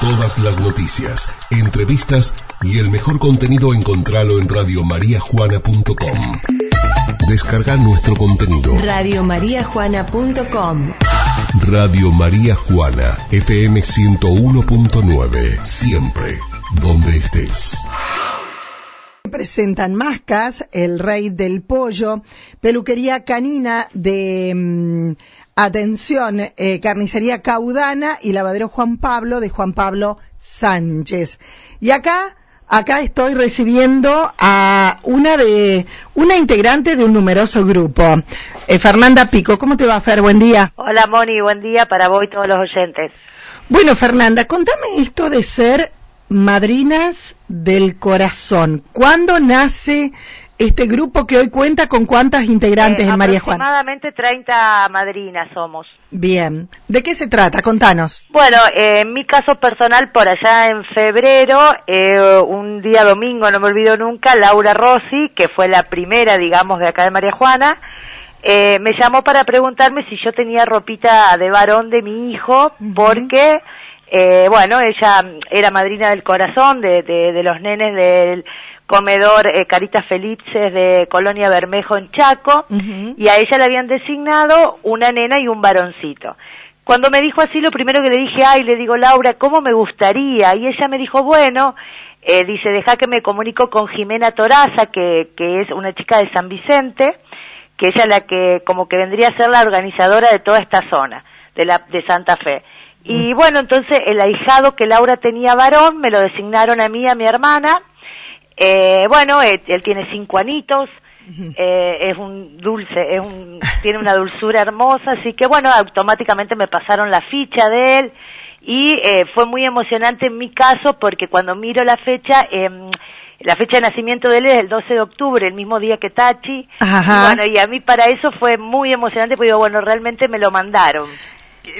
Todas las noticias, entrevistas y el mejor contenido encontralo en radiomariajuana.com. Descarga nuestro contenido. Radiomariajuana.com Radio María Juana, FM 101.9, siempre, donde estés. Presentan Mascas, el rey del pollo, peluquería canina de mm, atención, eh, carnicería caudana y lavadero Juan Pablo de Juan Pablo Sánchez. Y acá, acá estoy recibiendo a una de, una integrante de un numeroso grupo. Eh, Fernanda Pico, ¿cómo te va, Fer? Buen día. Hola Moni, buen día para vos y todos los oyentes. Bueno, Fernanda, contame esto de ser madrinas del corazón. ¿Cuándo nace este grupo que hoy cuenta con cuántas integrantes Eh, en María Juana? Aproximadamente 30 madrinas somos. Bien. ¿De qué se trata? Contanos. Bueno, eh, en mi caso personal, por allá en febrero, eh, un día domingo, no me olvido nunca, Laura Rossi, que fue la primera, digamos, de acá de María Juana, eh, me llamó para preguntarme si yo tenía ropita de varón de mi hijo, porque, eh, bueno, ella era madrina del corazón de, de, de los nenes del comedor eh, Caritas Felices de Colonia Bermejo en Chaco, y a ella le habían designado una nena y un varoncito. Cuando me dijo así, lo primero que le dije, ay, le digo, Laura, ¿cómo me gustaría? Y ella me dijo, bueno, eh, dice, deja que me comunico con Jimena Toraza, que, que es una chica de San Vicente, que ella es la que, como que vendría a ser la organizadora de toda esta zona, de la, de Santa Fe. Y bueno, entonces el ahijado que Laura tenía varón, me lo designaron a mí, a mi hermana, eh, bueno, él, él tiene cinco anitos, eh, es un dulce, es un, tiene una dulzura hermosa, así que bueno, automáticamente me pasaron la ficha de él y eh, fue muy emocionante en mi caso porque cuando miro la fecha, em, la fecha de nacimiento de él es el 12 de octubre, el mismo día que Tachi. Ajá. Y bueno, y a mí para eso fue muy emocionante porque digo, bueno, realmente me lo mandaron.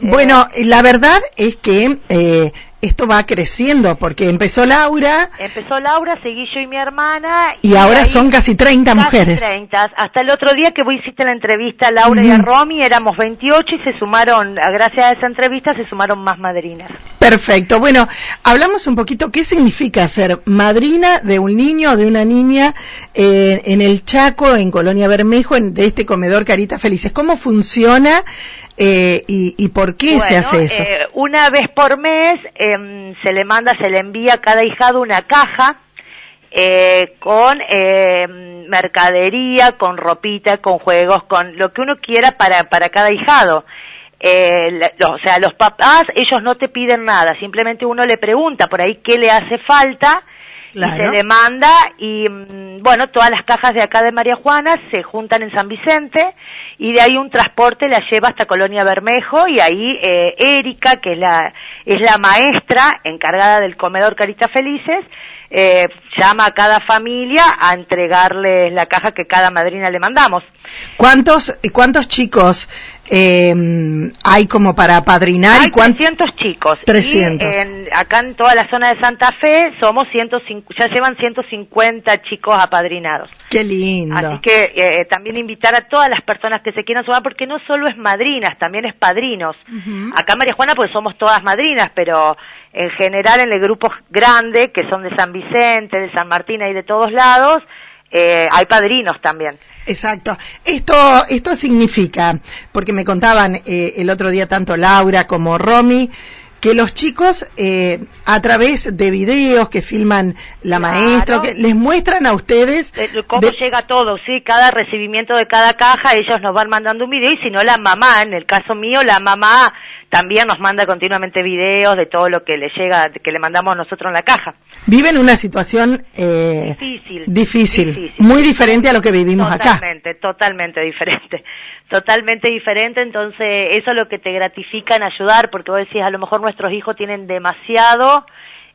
Bueno, la verdad es que eh, esto va creciendo porque empezó Laura Empezó Laura, seguí yo y mi hermana. y ahora ahí- son casi 30 Casi mujeres. 30. Hasta el otro día que vos hiciste la entrevista a Laura y a. Romy, éramos 28 y se sumaron, gracias a esa entrevista, se sumaron más madrinas. Perfecto. Bueno, hablamos un poquito qué significa ser madrina de un niño o de una niña eh, en el Chaco, en Colonia Bermejo, en, de este comedor Caritas Felices. ¿Cómo funciona eh, y, y por qué se hace eso? eh, una vez por mes em, se le manda, se le envía a cada hijado una caja eh, con em, mercadería, con ropita, con juegos, con lo que uno quiera para, para cada hijado. Eh, la- lo- o sea, los papás, ellos no te piden nada, simplemente uno le pregunta por ahí qué le hace falta y se le manda y mm, bueno, todas las cajas de acá de María Juana se juntan en San Vicente y de ahí un transporte la lleva hasta Colonia Bermejo y ahí eh, Erika, que es la, es la maestra encargada del comedor Caritas Felices, eh, llama a cada familia a entregarles la caja que cada madrina le mandamos. ¿Cuántos, cuántos chicos eh, hay como para padrinar? Hay y cuán- 300 chicos. 300. Y en- acá en toda la zona de Santa Fe somos 105, ya llevan 150 chicos apadrinados. Qué lindo. Así que eh, también invitar a todas las personas que se quieran sumar, porque no solo es madrinas, también es padrinos. Acá en María Juana pues somos todas madrinas, pero en general en el grupo grande, que son de San Vicente, de San Martín y de todos lados, eh, hay padrinos también. Exacto. Esto, esto significa, porque me contaban eh, el otro día tanto Laura como Romy, que los chicos eh, a través de videos que filman la Claro. maestra, que les muestran a ustedes cómo de- llega todo, sí, cada recibimiento de cada caja, ellos nos van mandando un video y si no la mamá, en el caso mío, la mamá también nos manda continuamente videos de todo lo que le llega, que le mandamos nosotros en la caja. viven una situación eh, Difícil. difícil, Difícil. muy diferente a lo que vivimos acá. Totalmente, totalmente diferente. Totalmente diferente, entonces eso es lo que te gratifica en ayudar, porque vos decís, a lo mejor nuestros hijos tienen demasiado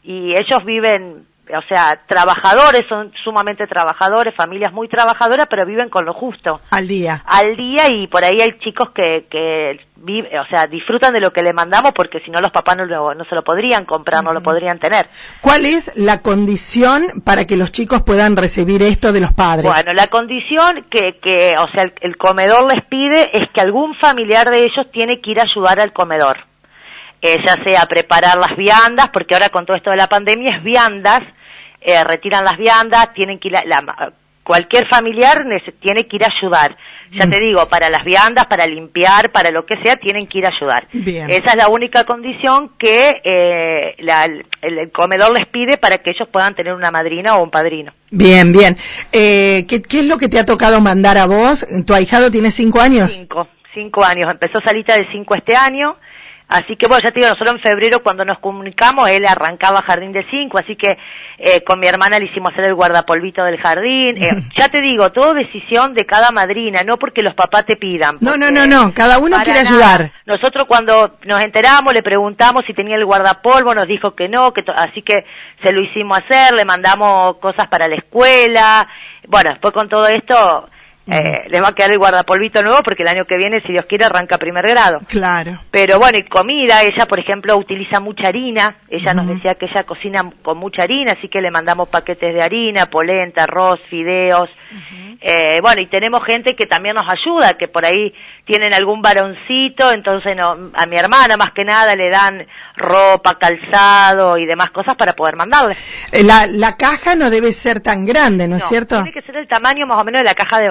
y ellos viven, o sea, trabajadores, son sumamente trabajadores, familias muy trabajadoras, pero viven con lo justo Al día. al día y por ahí hay chicos que, que vive, o sea, disfrutan de lo que le mandamos porque si no los papás no, lo- no se lo podrían comprar, no lo podrían tener. ¿Cuál es la condición para que los chicos puedan recibir esto de los padres? Bueno, la condición que, que o sea, el, el comedor les pide es que algún familiar de ellos tiene que ir a ayudar al comedor. Eh, ya sea preparar las viandas, porque ahora con todo esto de la pandemia es viandas, eh, retiran las viandas, tienen que ir, a- la- cualquier familiar tiene que ir a ayudar. Ya Mm. te digo, para las viandas, para limpiar, para lo que sea, tienen que ir a ayudar. Bien. Esa es la única condición que eh, la- el, el comedor les pide para que ellos puedan tener una madrina o un padrino. Bien, bien. Eh, ¿qué, qué es lo que te ha tocado mandar a vos? ¿Tu ahijado tiene cinco años? Cinco, cinco años. Empezó Salita de cinco este año. Así que bueno, ya te digo, nosotros en febrero cuando nos comunicamos, él arrancaba jardín de cinco, así que eh, con mi hermana le hicimos hacer el guardapolvito del jardín. Eh, ya te digo, todo decisión de cada madrina, no porque los papás te pidan. No, no, no, no, cada uno quiere nada. ayudar. Nosotros cuando nos enteramos le preguntamos si tenía el guardapolvo, nos dijo que no, que así que se lo hicimos hacer, le mandamos cosas para la escuela. Bueno, después con todo esto eh, les va a quedar el guardapolvito nuevo porque el año que viene, si Dios quiere, arranca primer grado. Claro. Pero bueno, y comida, ella por ejemplo utiliza mucha harina, ella nos decía que ella cocina con mucha harina, así que le mandamos paquetes de harina, polenta, arroz, fideos. Eh, bueno, y tenemos gente que también nos ayuda, que por ahí tienen algún varoncito, entonces no, a mi hermana más que nada le dan ropa, calzado y demás cosas para poder mandarle. Eh, La, la caja no debe ser tan grande, ¿no, es No, cierto? Tiene que ser el tamaño más o menos de la caja de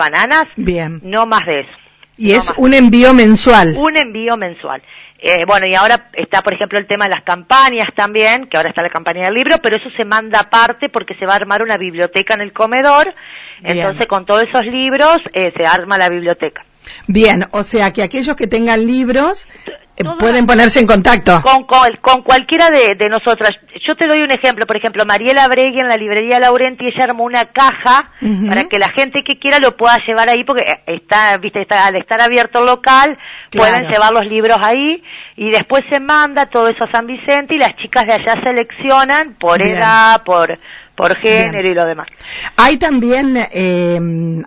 Bien. no más de eso. Y no es un envío mensual. un envío mensual. Eh, bueno, y ahora está, por ejemplo, el tema de las campañas también, que ahora está la campaña del libro, pero eso se manda aparte porque se va a armar una biblioteca en el comedor. Bien. Entonces, con todos esos libros, eh, se arma la biblioteca. Bien, o sea que aquellos que tengan libros eh, pueden ponerse en contacto. Con, con, con cualquiera de, de nosotras. Yo te doy un ejemplo, por ejemplo, Mariela Bregui en la librería Laurenti, ella armó una caja para que la gente que quiera lo pueda llevar ahí, porque eh, está, viste, está, al estar abierto el local, Claro. pueden llevar los libros ahí, y después se manda todo eso a San Vicente y las chicas de allá seleccionan por Bien. edad, por, por género Bien. y lo demás. Hay también eh,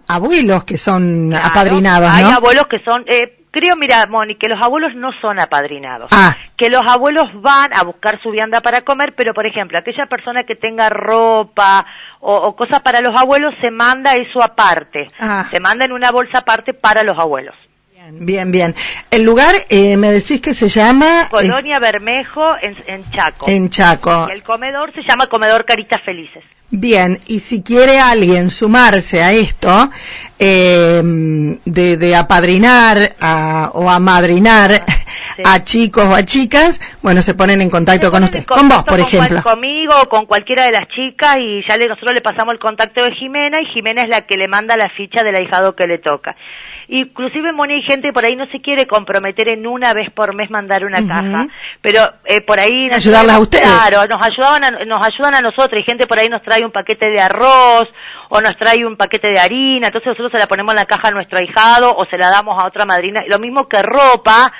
abuelos que son Claro, apadrinados, Hay ¿no? abuelos que son, eh, creo, mira, Moni, que los abuelos no son apadrinados. Ah, que los abuelos van a buscar su vianda para comer, pero por ejemplo, aquella persona que tenga ropa o, o cosas para los abuelos, se manda eso aparte. Ah. Se manda en una bolsa aparte para los abuelos. bien, bien, bien. El lugar, eh, me decís que se llama eh, Colonia Bermejo en, en Chaco. en Chaco. Y el comedor se llama Comedor Caritas Felices. Bien, y si quiere alguien sumarse a esto, eh, de, de apadrinar a- o amadrinar Sí. a chicos o a chicas, bueno, se ponen en contacto con ponen usted, en con vos, por con ejemplo. cual- conmigo o con cualquiera de las chicas y ya le, nosotros le pasamos el contacto de Jimena y Jimena es la que le manda la ficha del ahijado que le toca. Inclusive, Moni, hay gente por ahí no se quiere comprometer en una vez por mes mandar una caja, pero eh, por ahí... Ayudarlas a ustedes. Claro, nos, ayudaban a- nos ayudan a nosotros, y gente por ahí nos trae un paquete de arroz o nos trae un paquete de harina, entonces nosotros se la ponemos en la caja a nuestro ahijado o se la damos a otra madrina, lo mismo que ropa,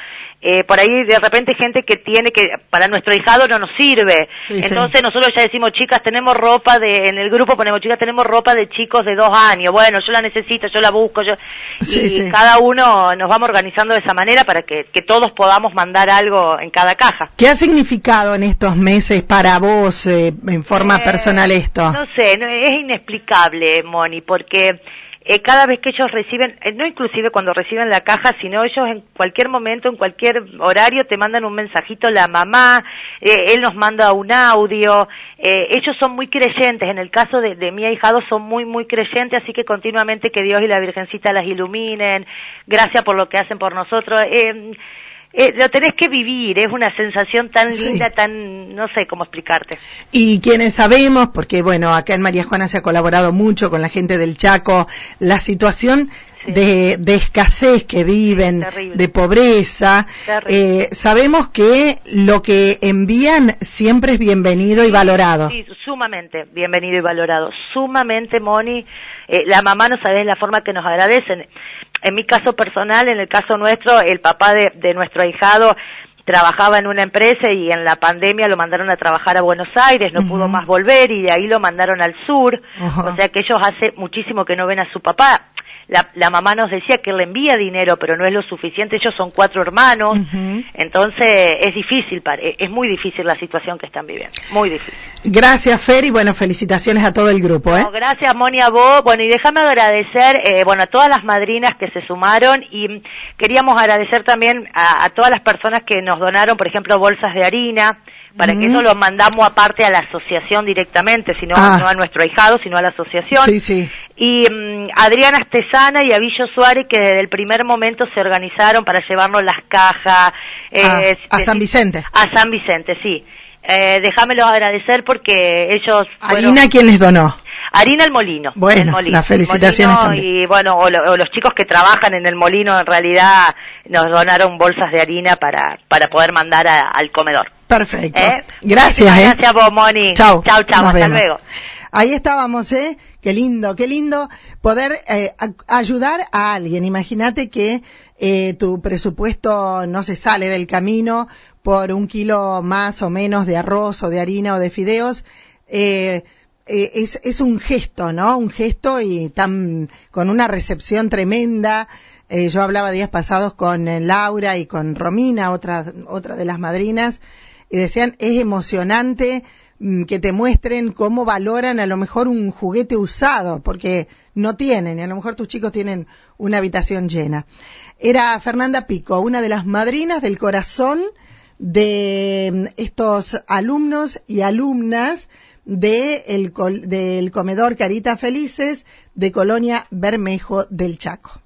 eh, por ahí de repente gente que tiene que, para nuestro hijado no nos sirve. Sí, sí. Entonces nosotros ya decimos, chicas, tenemos ropa de, en el grupo ponemos, chicas, tenemos ropa de chicos de dos años. Bueno, yo la necesito, yo la busco, yo, Sí, y sí. cada uno nos vamos organizando de esa manera para que, que todos podamos mandar algo en cada caja. ¿Qué ha significado en estos meses para vos eh, en forma Eh, personal esto? No sé, no- es inexplicable, Moni, porque eh, cada vez que ellos reciben, eh, no inclusive cuando reciben la caja, sino ellos en cualquier momento, en cualquier horario, te mandan un mensajito la mamá, eh, él nos manda un audio, eh, ellos son muy creyentes, en el caso de, de mi ahijado son muy, muy creyentes, así que continuamente que Dios y la Virgencita las iluminen, gracias por lo que hacen por nosotros. Eh, eh, lo tenés que vivir, es una sensación tan Sí. linda, tan, no sé cómo explicarte. Y quienes sabemos, porque bueno, acá en María Juana se ha colaborado mucho con la gente del Chaco, la situación Sí. de, de escasez que viven, Terrible. de pobreza, eh, sabemos que lo que envían siempre es bienvenido y valorado. Sí, sumamente bienvenido y valorado. Sumamente, Moni. Eh, la mamá no sabes la forma que nos agradecen. En mi caso personal, en el caso nuestro, el papá de, de nuestro ahijado trabajaba en una empresa y en la pandemia lo mandaron a trabajar a Buenos Aires, no pudo más volver y de ahí lo mandaron al sur. O sea que ellos hace muchísimo que no ven a su papá. La, la mamá nos decía que le envía dinero, pero no es lo suficiente, ellos son cuatro hermanos, entonces es difícil, es muy difícil la situación que están viviendo, muy difícil. Gracias, Fer, y bueno, felicitaciones a todo el grupo. ¿eh? gracias, Moni, a vos, bueno, y déjame agradecer, eh, bueno, a todas las madrinas que se sumaron y queríamos agradecer también a, todas las personas que nos donaron, por ejemplo, bolsas de harina, para que eso lo mandamos aparte a la asociación directamente, sino ah. no a nuestro ahijado, sino a la asociación. Sí, sí. Y mm, Adriana Estesana y Avillo Suárez, que desde el primer momento se organizaron para llevarnos las cajas. Eh, a San Vicente. A San Vicente, sí. Eh, déjamelo agradecer porque ellos... ¿Harina quién les donó? Harina el molino. Bueno, molino, las felicitaciones Y bueno, o, los chicos que trabajan en el molino en realidad nos donaron bolsas de harina para, para poder mandar al comedor. Perfecto. ¿Eh? Gracias, ¿eh? Gracias a vos, Moni. Chao. Chao, chao. Hasta luego. Ahí estábamos, ¿eh? Qué lindo, qué lindo poder eh, ayudar a alguien. Imagínate que eh, tu presupuesto no se sale del camino por un kilo más o menos de arroz o de harina o de fideos. Eh, es, un gesto, ¿no? Un gesto y tan, con una recepción tremenda. Yo hablaba días pasados con Laura y con Romina, otra, de las madrinas, y decían, es emocionante que te muestren cómo valoran a lo mejor un juguete usado, porque no tienen, y a lo mejor tus chicos tienen una habitación llena. Era Fernanda Pico, una de las madrinas del corazón de mm, estos alumnos y alumnas de el, del comedor Carita Felices de Colonia Bermejo del Chaco.